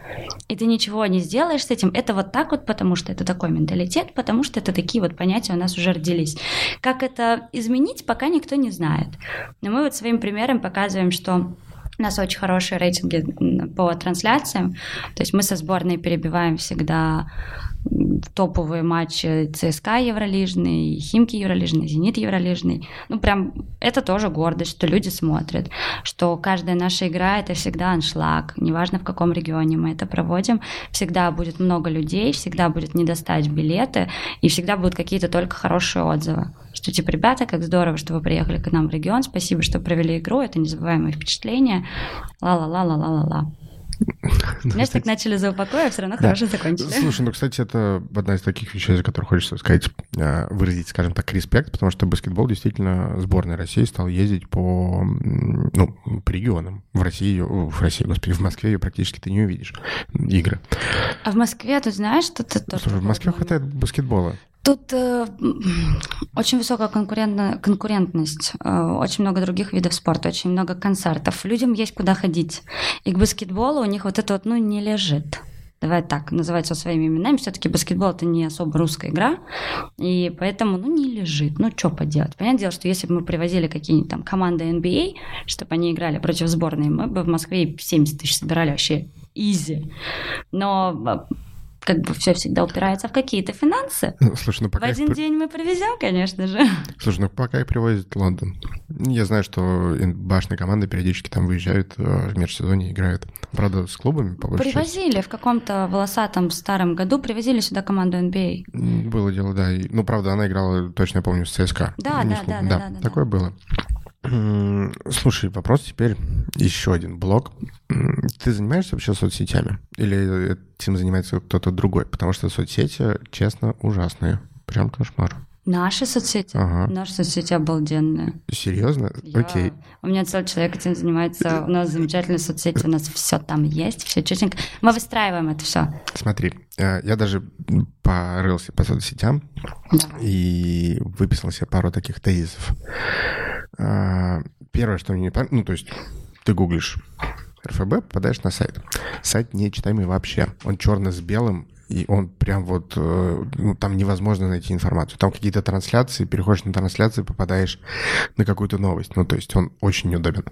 И ты ничего не сделаешь с этим. Это вот так вот, потому что это такой менталитет, потому что это такие вот понятия у нас уже родились. Как это изменить, пока никто не знает. Но мы вот своим примером показываем, что у нас очень хорошие рейтинги по трансляциям. То есть мы со сборной перебиваем всегда топовые матчи ЦСКА Евролижный, Химки Евролижный, Зенит Евролижный. Ну, прям это тоже гордость, что люди смотрят, что каждая наша игра — это всегда аншлаг, неважно в каком регионе мы это проводим, всегда будет много людей, всегда будет не достать билеты, и всегда будут какие-то только хорошие отзывы. Что типа, ребята, как здорово, что вы приехали к нам в регион, спасибо, что провели игру, это незабываемые впечатления, ла-ла-ла-ла-ла-ла-ла. Знаешь, так начали за упокой, а все равно хорошо закончили. Слушай, ну, кстати, это одна из таких вещей, за которые хочется сказать, э, выразить, скажем так, респект, потому что баскетбол действительно сборная России стал ездить по, ну, по регионам. В России, в России, господи, в Москве ее практически ты не увидишь, игры. А в Москве, ты знаешь, что ты... Слушай, в Москве хватает баскетбола. Тут э, очень высокая конкурентность, э, очень много других видов спорта, очень много концертов. Людям есть куда ходить. И к баскетболу у них вот это вот, ну, не лежит. Давай так, называть все своими именами. Все-таки баскетбол это не особо русская игра, и поэтому, ну, не лежит. Ну, что поделать? Понятное дело, что если бы мы привозили какие-нибудь там команды NBA, чтобы они играли против сборной, мы бы в Москве 70 тысяч собирали вообще изи. Но как бы все всегда упирается в какие-то финансы. Ну, слушай, ну пока в один их... день мы привезем, конечно же. Слушай, ну пока их привозят в Лондон. Я знаю, что башные команды периодически там выезжают э, в межсезонье, играют. Правда, с клубами побольше. Привозили части. в каком-то волосатом старом году, привозили сюда команду NBA. А. Было дело, да. Ну, правда, она играла, точно я помню, с ЦСКА. Да, да, да, да, да, да. Такое да. было. Слушай, вопрос теперь еще один блок. Ты занимаешься вообще соцсетями? Или этим занимается кто-то другой? Потому что соцсети, честно, ужасные. Прям кошмар. Наши соцсети? Ага. Наши соцсети обалденные. Серьезно? Я- Окей. У меня целый человек этим занимается. У нас замечательные соцсети, у нас все там есть, все четенько. Мы выстраиваем это все. Смотри, э, я даже порылся по соцсетям и выписал себе пару таких тезисов. А, Первое, что мне не понравилось, ну, то есть ты гуглишь РФБ, попадаешь на сайт. Сайт нечитаемый вообще. Он черно с белым, и он прям вот, э, ну, там невозможно найти информацию. Там какие-то трансляции, переходишь на трансляции, попадаешь на какую-то новость. Ну, то есть он очень неудобен.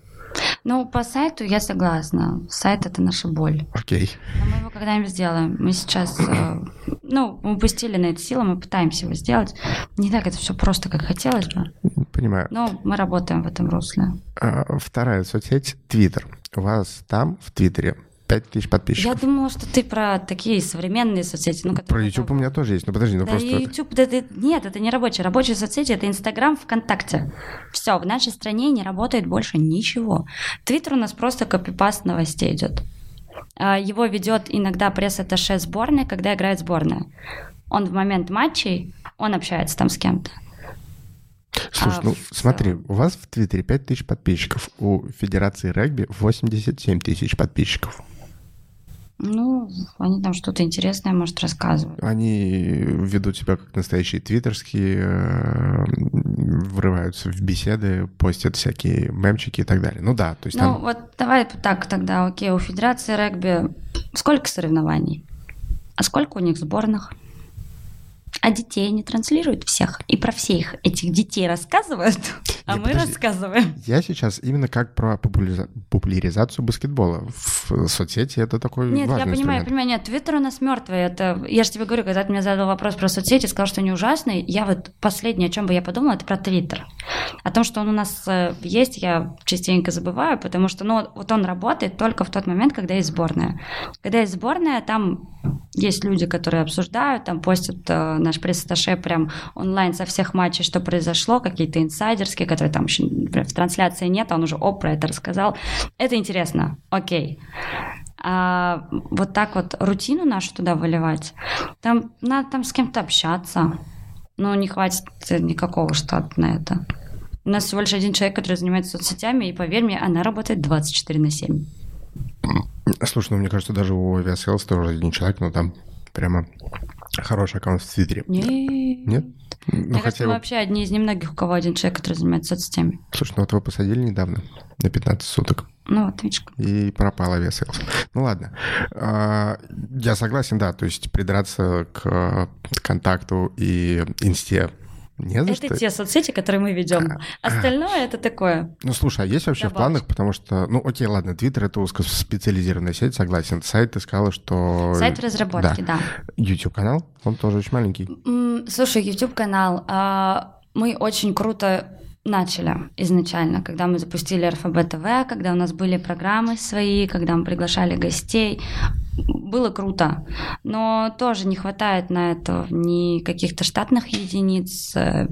Ну, по сайту я согласна. Сайт — это наша боль. Окей. Но мы его когда-нибудь сделаем. Мы сейчас, э, ну, мы упустили на это силы, мы пытаемся его сделать. Не так это все просто, как хотелось бы. Понимаю. Но мы работаем в этом русле. А, Вторая соцсеть — Твиттер. У вас там, в Твиттере, 5000 Я подписчиков. думала, что ты про такие современные соцсети. Ну, Про YouTube у готовы. меня тоже есть. Ну, подожди, ну Да, просто... YouTube, да, да, нет, это не рабочие. Рабочие соцсети это Инстаграм, ВКонтакте. Все, в нашей стране не работает больше ничего. Твиттер у нас просто копипаст новостей идет. А, Его ведет иногда пресс-атташе сборной, когда играет сборная. Он в момент матчей, он общается там с кем-то. Слушай, А, ну в смотри, у вас в Твиттере 5000 подписчиков, у Федерации регби 87 тысяч подписчиков. Ну, они там что-то интересное, может, рассказывают. Они ведут себя как настоящие твиттерские, э, врываются в беседы, постят всякие мемчики и так далее. Ну да, то есть Ну, там... вот давай так тогда, окей, у Федерации регби сколько соревнований? А сколько у них сборных? А детей не транслируют всех? И про всех этих детей рассказывают? А Не, мы подожди. рассказываем. Я сейчас именно как про популяриза- популяризацию баскетбола. В соцсети это такой Нет, я важный понимаю, я инструмент. понимаю, нет, Твиттер у нас мертвый. Это, я же тебе говорю, когда ты мне задал вопрос про соцсети, сказал, что они ужасные, я вот последнее, о чем бы я подумала, это про Твиттер. О том, что он у нас э, есть, я частенько забываю, потому что, ну, вот он работает только в тот момент, когда есть сборная. Когда есть сборная, там есть люди, которые обсуждают, там постят э, наш пресс-атташе прям онлайн со всех матчей, что произошло, какие-то инсайдерские, которые там еще в трансляции нет, а он уже оп, про это рассказал. Это интересно, окей. А вот так вот рутину нашу туда выливать, там надо там с кем-то общаться. Ну, не хватит никакого штата на это. У нас всего лишь один человек, который занимается соцсетями, и поверь мне, она работает 24 на 7. Слушай, ну мне кажется, даже у Aviasales тоже один человек, но там прямо хороший аккаунт в Твиттере. Нет. Нет? Ну, Мне кажется, хотя мы вообще одни из немногих, у кого один человек, который занимается соцсетями. Слушай, ну вот его посадили недавно на 15 суток. Ну, вот, видишь. И пропал Aviasales. Ну ладно. А, Я согласен, да, то есть придраться к контакту и инсте не за Это что. те соцсети, которые мы ведем. Остальное это такое. Ну, слушай, а есть вообще в Добавочка. планах, потому что, ну, окей, ладно, Твиттер — это узкоспециализированная сеть, согласен. Сайт ты сказала, что... Сайт в разработке, да. YouTube-канал, он тоже очень маленький. Слушай, YouTube канал. а, Мы очень круто начали изначально, когда мы запустили РФБ ТВ, когда у нас были программы свои, когда мы приглашали гостей. Было круто, но тоже не хватает на это ни каких-то штатных единиц, э,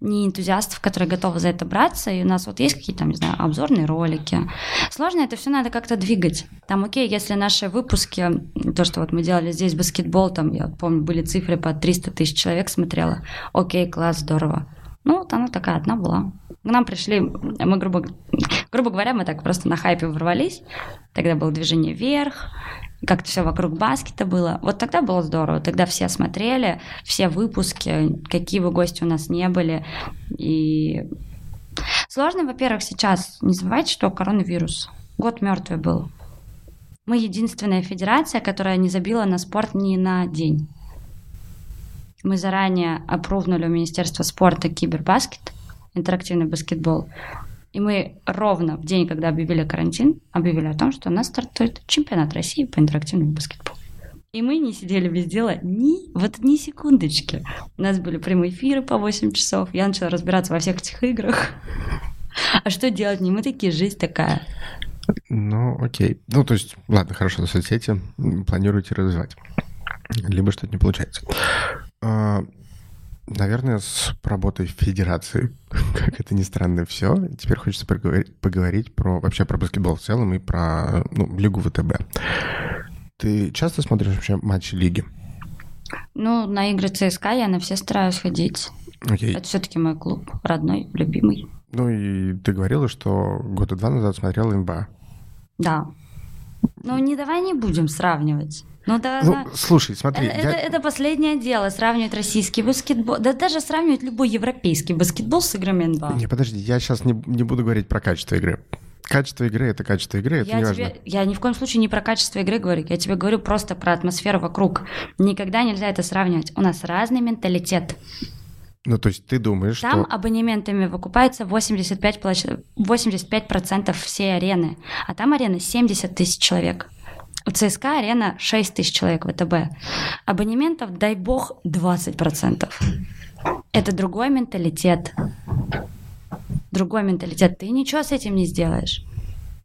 ни энтузиастов, которые готовы за это браться. И у нас вот есть какие-то, не знаю, обзорные ролики. Сложно это все надо как-то двигать. Там, окей, если наши выпуски, то, что вот мы делали здесь баскетбол, там, я помню, были цифры по 300 тысяч человек смотрело. Окей, класс, здорово. Ну, вот она такая одна была. К нам пришли, мы, грубо, грубо говоря, мы так просто на хайпе ворвались. Тогда было движение вверх, как-то все вокруг баскета было. Вот тогда было здорово. Тогда все смотрели, все выпуски, какие бы гости у нас не были. И сложно, во-первых, сейчас не забывайте, что коронавирус. Год мертвый был. Мы единственная федерация, которая не забила на спорт ни на день. Мы заранее опровнули у Министерства спорта кибербаскет, интерактивный баскетбол. И мы ровно в день, когда объявили карантин, объявили о том, что у нас стартует чемпионат России по интерактивному баскетболу. И мы не сидели без дела ни, вот ни секундочки. У нас были прямые эфиры по 8 часов. Я начала разбираться во всех этих играх. А что делать? Не мы такие, жизнь такая. Ну, окей. Ну, то есть, ладно, хорошо, соцсети м, планируете развивать. Либо что-то не получается. А, Наверное, с работой в федерации, как это ни странно, все. Теперь хочется поговорить, поговорить про вообще про баскетбол в целом и про ну, лигу ВТБ. Ты часто смотришь вообще матчи лиги? Ну, на игры ЦСКА я на все стараюсь ходить. Окей. Это все-таки мой клуб, родной, любимый. Ну и ты говорила, что года два назад смотрела НБА. Да. Ну, не давай не будем сравнивать. Ну, да, Ну, да. слушай, смотри, это, я- это- это последнее дело, сравнивать российский баскетбол, да даже сравнивать любой европейский баскетбол с играми НБА. Не, подожди, я сейчас не, не буду говорить про качество игры. Качество игры — это качество игры, это Я, не важно. тебе, я ни в коем случае не про качество игры говорю, я тебе говорю просто про атмосферу вокруг. Никогда нельзя это сравнивать. У нас разный менталитет. Ну, то есть ты думаешь, Там что... абонементами выкупается 85%, площ- 85% всей арены, а там арена 70 тысяч человек. У ЦСКА арена 6 тысяч человек ВТБ. Абонементов, дай бог, 20%. Это другой менталитет. Другой менталитет. Ты ничего с этим не сделаешь.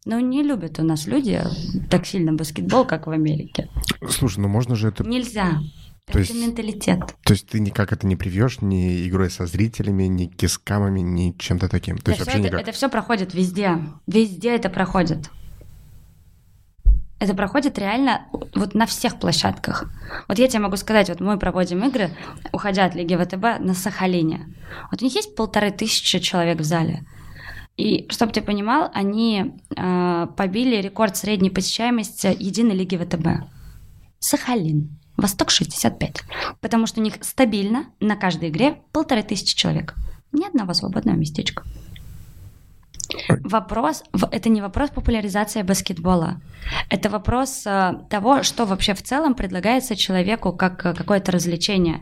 Ну, не любят у нас люди так сильно баскетбол, как в Америке. Слушай, ну можно же это... Нельзя. То это есть- менталитет. То есть ты никак это не привьешь ни игрой со зрителями, ни кискамами, ни чем-то таким. То есть это, вообще все, никак. это, все проходит везде. Везде это проходит. Это проходит реально вот на всех площадках. Вот я тебе могу сказать, вот мы проводим игры, уходя от Лиги ВТБ на Сахалине. Вот у них есть полторы тысячи человек в зале. И, чтобы ты понимал, они э, побили рекорд средней посещаемости единой Лиги ВТБ. Сахалин. Восток 65. Потому что у них стабильно на каждой игре полторы тысячи человек. Ни одного свободного местечка. Вопрос, это не вопрос популяризации баскетбола. Это вопрос э, того, что вообще в целом предлагается человеку как э, какое-то развлечение.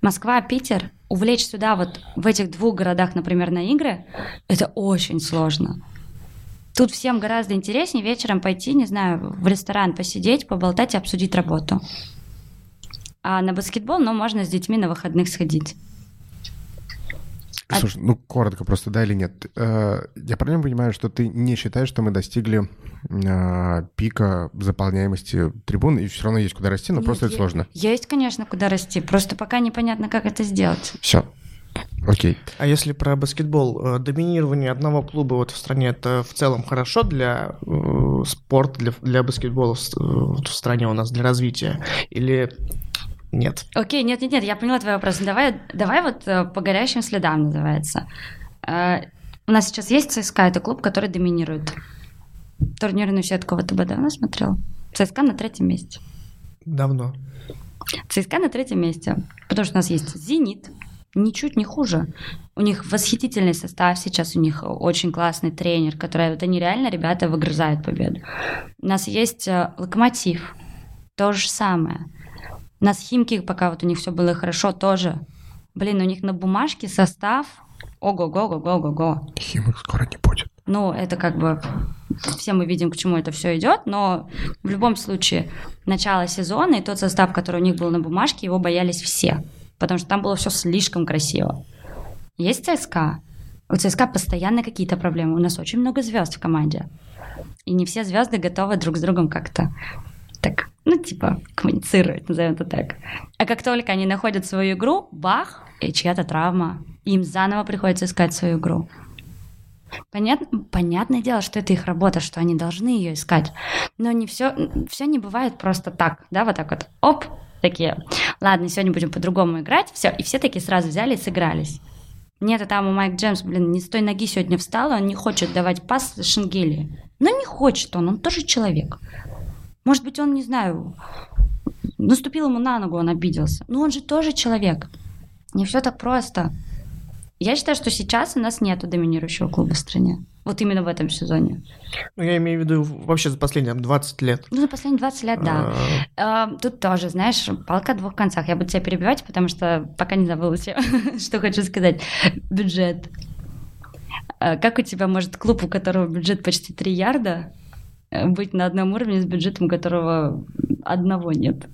Москва, Питер, увлечь сюда вот в этих двух городах, например, на игры, это очень сложно. Тут всем гораздо интереснее вечером пойти, не знаю, в ресторан посидеть, поболтать и обсудить работу. А на баскетбол, ну, можно с детьми на выходных сходить. А- Слушай, ну коротко просто, да или нет? Э, Я правильно понимаю, что ты не считаешь, что мы достигли э, пика заполняемости трибун, и все равно есть куда расти, но Нет, просто это сложно. Есть, конечно, куда расти, просто пока непонятно, как это сделать. Все. Окей. А если про баскетбол, э, доминирование одного клуба вот в стране, это в целом хорошо для э, спорта, для, для баскетбола в стране у нас, для развития? Или нет? Окей, нет, нет, нет, я поняла твой вопрос. Давай, давай вот э, по горящим следам называется. Э, У нас сейчас есть ЦСКА, это клуб, который доминирует. Турнирную сетку ВТБ давно смотрел? ЦСКА на третьем месте. Давно. ЦСКА на третьем месте, потому что у нас есть «Зенит», ничуть не хуже. У них восхитительный состав сейчас, у них очень классный тренер, который, вот они реально, ребята, выгрызают победу. У нас есть э, «Локомотив», то же самое. У нас «Химки», пока вот у них все было хорошо, тоже. Блин, у них на бумажке состав ого-го-го-го-го-го. Химок скоро не будет. Ну, это как бы все мы видим, к чему это все идет, но в любом случае начало сезона и тот состав, который у них был на бумажке, его боялись все, потому что там было все слишком красиво. Есть ЦСКА. У ЦСКА постоянно какие-то проблемы. У нас очень много звезд в команде. И не все звезды готовы друг с другом как-то так, ну, типа, коммуницировать, назовем это так. А как только они находят свою игру, бах, и чья-то травма. Им заново приходится искать свою игру. Понятно, понятное дело, что это их работа, что они должны ее искать. Но не все, все не бывает просто так, да, вот так вот, оп, такие, ладно, сегодня будем по-другому играть, все, и все такие сразу взяли и сыгрались. Нет, а там у Майк Джеймс, блин, не с той ноги сегодня встал, он не хочет давать пас Шенгели. Ну, не хочет он, он тоже человек. Может быть, он, не знаю, наступил ему на ногу, он обиделся. Но он же тоже человек. Не все так просто. Я считаю, что сейчас у нас нету доминирующего клуба в стране. Вот именно в этом сезоне. Ну, я имею в виду вообще за последние там, 20 лет. Ну, за последние 20 лет, да. А, А, Тут тоже, знаешь, палка о двух концах. Я буду тебя перебивать, потому что пока не забыла, все, что хочу сказать. Бюджет. А Как у тебя может клуб, у которого бюджет почти 3 ярда, быть на одном уровне с бюджетом, которого одного нет?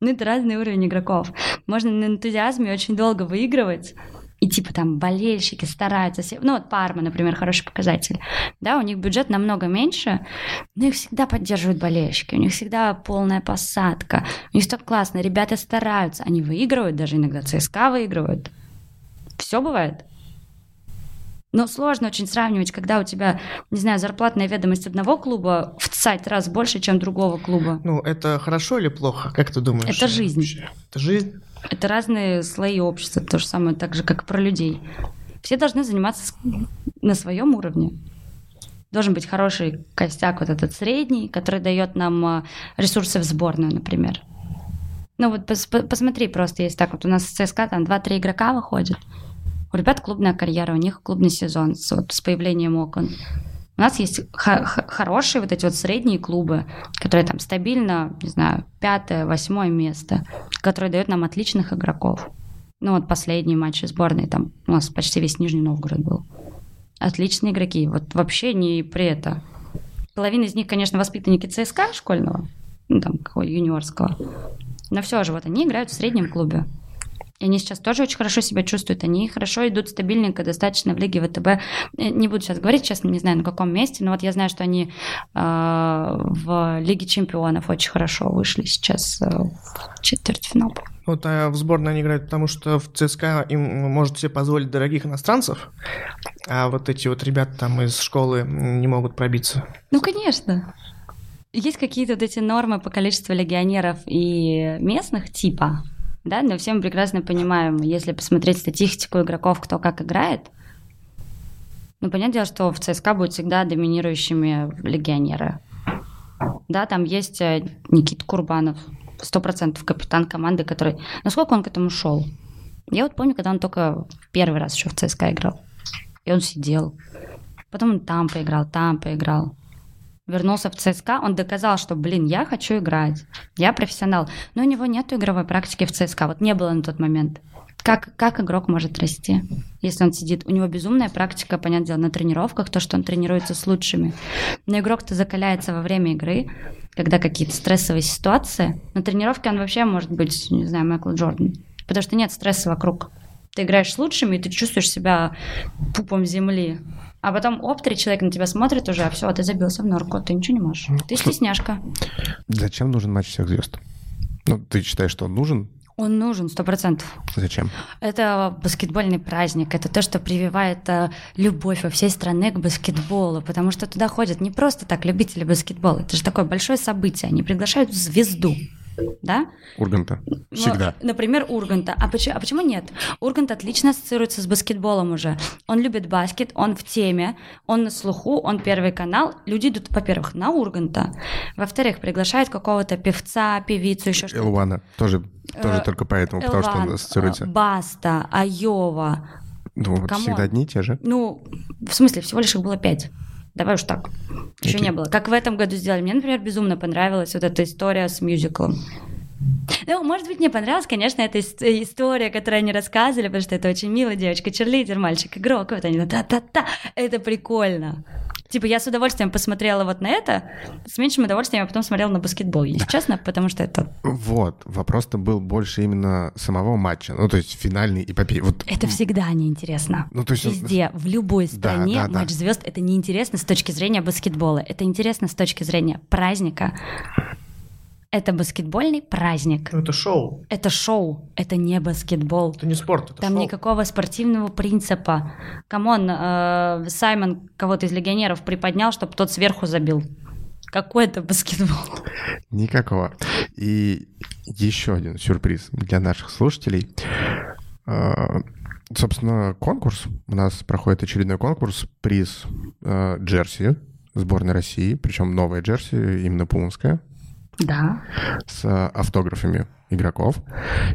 Ну, это разный уровень игроков. Можно на энтузиазме очень долго выигрывать, и типа там болельщики стараются. все- Ну вот Парма, например, хороший показатель. Да, у них бюджет намного меньше, но их всегда поддерживают болельщики. У них всегда полная посадка. У них так классно. Ребята стараются. Они выигрывают, даже иногда ЦСКА выигрывают. Все бывает. Но сложно очень сравнивать, когда у тебя, не знаю, зарплатная ведомость одного клуба в цать раз больше, чем другого клуба. Ну, это хорошо или плохо? Как ты думаешь? Это жизнь. вообще? Это жизнь? Это разные слои общества, то же самое, так же, как и про людей. Все должны заниматься на своем уровне. Должен быть хороший костяк, вот этот средний, который дает нам а, ресурсы в сборную, например. Ну вот пос посмотри просто, есть так вот у нас в ЦСКА там 2-3 игрока выходят. У ребят клубная карьера, у них клубный сезон с, вот, с появлением окон. У нас есть хорошие вот эти вот средние клубы, которые там стабильно, не знаю, пятое, восьмое место, которые дают нам отличных игроков. Ну вот последний матч сборной, там у нас почти весь Нижний Новгород был. Отличные игроки, вот вообще не при это. Половина из них, конечно, воспитанники ЦСКА школьного, ну там какого юниорского. Но все же вот они играют в среднем клубе. И они сейчас тоже очень хорошо себя чувствуют. Они хорошо идут стабильненько достаточно в Лиге ВТБ. Э, не буду сейчас говорить, честно, не знаю, на каком месте, но вот я знаю, что они э, в Лиге Чемпионов очень хорошо вышли сейчас э, в четвертьфинал. Вот а в сборной они играют, потому что в ЦСКА им может себе позволить дорогих иностранцев, а вот эти вот ребята там из школы не могут пробиться. Ну, конечно. Есть какие-то вот эти нормы по количеству легионеров и местных типа, да, но все мы прекрасно понимаем, если посмотреть статистику игроков, кто как играет, ну, понятное дело, что в ЦСКА будет всегда доминирующими легионеры. Да, там есть э, Никита Курбанов, сто процентов капитан команды, который... Насколько он к этому шел? Я вот помню, когда он только первый раз еще в ЦСКА играл. И он сидел. Потом он там поиграл, там поиграл вернулся в ЦСКА, он доказал, что, блин, я хочу играть, я профессионал. Но у него нет игровой практики в ЦСКА, вот не было на тот момент. Как, как игрок может расти, если он сидит? У него безумная практика, понятное дело, на тренировках, то, что он тренируется с лучшими. Но игрок-то закаляется во время игры, когда какие-то стрессовые ситуации. На тренировке он вообще может быть, не знаю, Майкл Джордан. Потому что нет стресса вокруг. Ты играешь с лучшими, и ты чувствуешь себя пупом земли. А потом, оп, три человека на тебя смотрят уже, а все, ты забился в норку, ты ничего не можешь. Ты стесняшка. Зачем нужен матч всех звезд? Ну, ты считаешь, что он нужен? Он нужен, сто процентов. Зачем? Это баскетбольный праздник. Это то, что прививает э, любовь во всей стране к баскетболу. Потому что туда ходят не просто так любители баскетбола. Это же такое большое событие. Они приглашают звезду да? Урганта. Всегда. Но, например, Урганта. А почему, а почему нет? Ургант отлично ассоциируется с баскетболом уже. Он любит баскет, он в теме, он на слуху, он первый канал. Люди идут, во-первых, на Урганта. Во-вторых, приглашают какого-то певца, певицу, еще что-то. Элвана. Тоже, тоже э, только поэтому, Элван, потому что он ассоциируется. Баста, Айова. Ну, вот всегда одни и те же. Ну, в смысле, всего лишь их было пять. Давай уж так. Еще okay. не было. Как в этом году сделали. Мне, например, безумно понравилась вот эта история с мюзиклом. Ну, может быть, мне понравилась, конечно, эта история, которую они рассказывали, потому что это очень милая девочка, черлидер, мальчик, игрок, вот они, та-та-та, это прикольно. Типа, я с удовольствием посмотрела вот на это, с меньшим удовольствием я потом смотрела на баскетбол, если честно, потому что это... Вот, вопрос-то был больше именно самого матча, ну, то есть финальный эпопей. Вот... Это всегда неинтересно. Ну, то есть... Везде, в любой стране да, да, матч да. звезд это неинтересно с точки зрения баскетбола, это интересно с точки зрения праздника, это баскетбольный праздник. Ну, это шоу. Это шоу, это не баскетбол. Это не спорт, это Там шоу. никакого спортивного принципа. Come on, э, Саймон кого-то из легионеров приподнял, чтобы тот сверху забил. Какой это баскетбол? Никакого. И еще один сюрприз для наших слушателей. Э, собственно, конкурс. У нас проходит очередной конкурс. Приз э, джерси сборной России, причем новая джерси, именно пумовская. Да. С автографами игроков.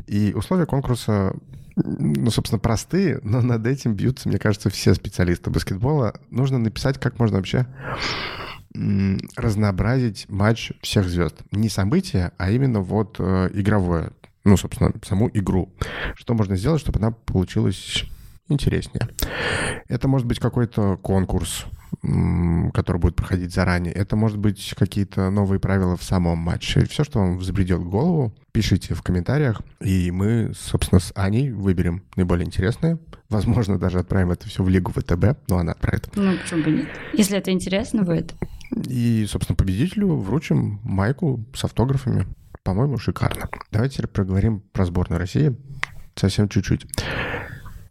И условия конкурса ну, собственно, простые, но над этим бьются, мне кажется, все специалисты баскетбола. Нужно написать, как можно вообще разнообразить матч всех звезд. Не события, а именно вот э, игровое. Ну, собственно, саму игру. Что можно сделать, чтобы она получилась интереснее. Это может быть какой-то конкурс, который будет проходить заранее. Это может быть какие-то новые правила в самом матче. Все, что вам взбредет в голову, пишите в комментариях, и мы, собственно, с Аней выберем наиболее интересные. Возможно, даже отправим это все в Лигу ВТБ, но она отправит. Ну, почему бы нет? Если это интересно будет. И, собственно, победителю вручим майку с автографами. По-моему, шикарно. Давайте теперь проговорим про сборную России совсем чуть-чуть.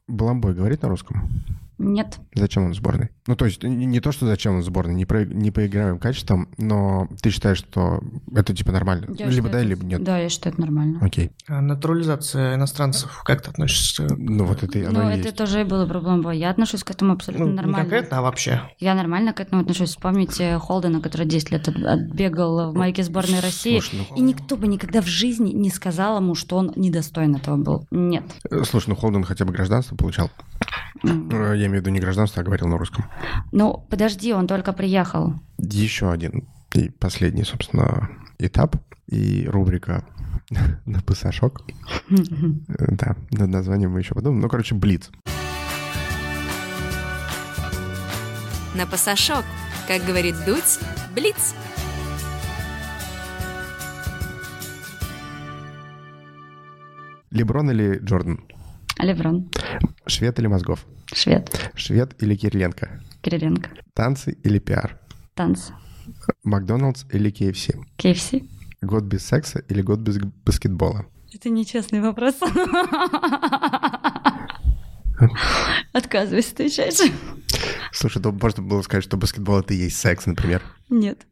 Баламбой говорит на русском? Нет. Зачем он в сборной? Ну, то есть не, не то, что зачем он в сборной, не, про, не по игровым качествам, но ты считаешь, что это типа нормально? Я либо считаю, да, либо нет. Да, я считаю, это нормально. Окей. А Натурализация иностранцев, как ты относишься? Ну, вот это оно Ну, это есть. тоже и было проблема. Я отношусь к этому абсолютно Ну, не нормально. конкретно, а вообще. Я нормально к этому отношусь. Вспомните Холдена, который 10 лет от- отбегал в майке сборной России. Слушай, ну, И никто бы никогда в жизни не сказал ему, что он недостоин этого был. Нет. Слушай, ну Холден хотя бы гражданство получал. М. Я имею в виду не гражданство, а говорил на русском. Ну, подожди, он только приехал. Еще один и последний, собственно, этап и рубрика на пасашок. Да, над названием мы еще подумаем. Ну, короче, Блиц. На пасашок, как говорит Дудь, блиц. Леброн или Джордан? Леврон. Швед или Мозгов? Швед. Швед или Кириленко? Кириленко. Танцы или пиар? Танцы. Макдоналдс или KFC? КФС. Год без секса или год без баскетбола? Это нечестный вопрос. Отказываюсь отвечать. Слушай, то можно было сказать, что баскетбол — это и есть секс, например. Нет.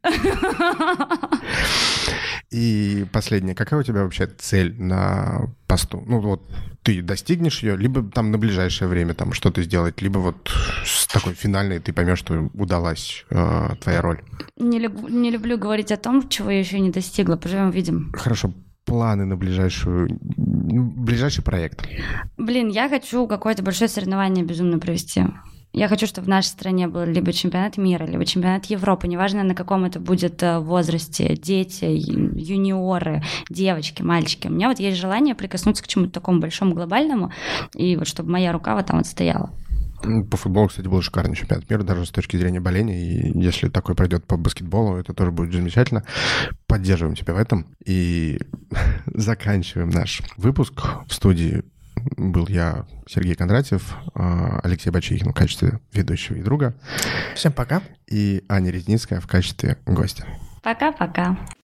И последнее. Какая у тебя вообще цель на посту? Ну вот ты достигнешь ее, либо там на ближайшее время там что-то сделать, либо вот с такой финальной ты поймешь, что удалась э, твоя роль. Не, люб- не люблю говорить о том, чего я еще не достигла. Поживем, видим. Хорошо, планы на ближайшую, м, ближайший проект. Блин, я хочу какое-то большое соревнование безумно провести. Я хочу, чтобы в нашей стране был либо чемпионат мира, либо чемпионат Европы, неважно на каком это будет э, возрасте, дети, юниоры, девочки, мальчики. У меня вот есть желание прикоснуться к чему-то такому большому, глобальному, и вот чтобы моя рука вот там вот стояла. По футболу, кстати, был шикарный чемпионат мира, даже с точки зрения боления. И если такой пройдет по баскетболу, это тоже будет замечательно. Поддерживаем тебя в этом. И заканчиваем наш выпуск. В студии был я, Сергей Кондратьев, а, Алексей Бачихин в качестве ведущего и друга, Всем пока. и Аня Резницкая в качестве гостя. Пока-пока.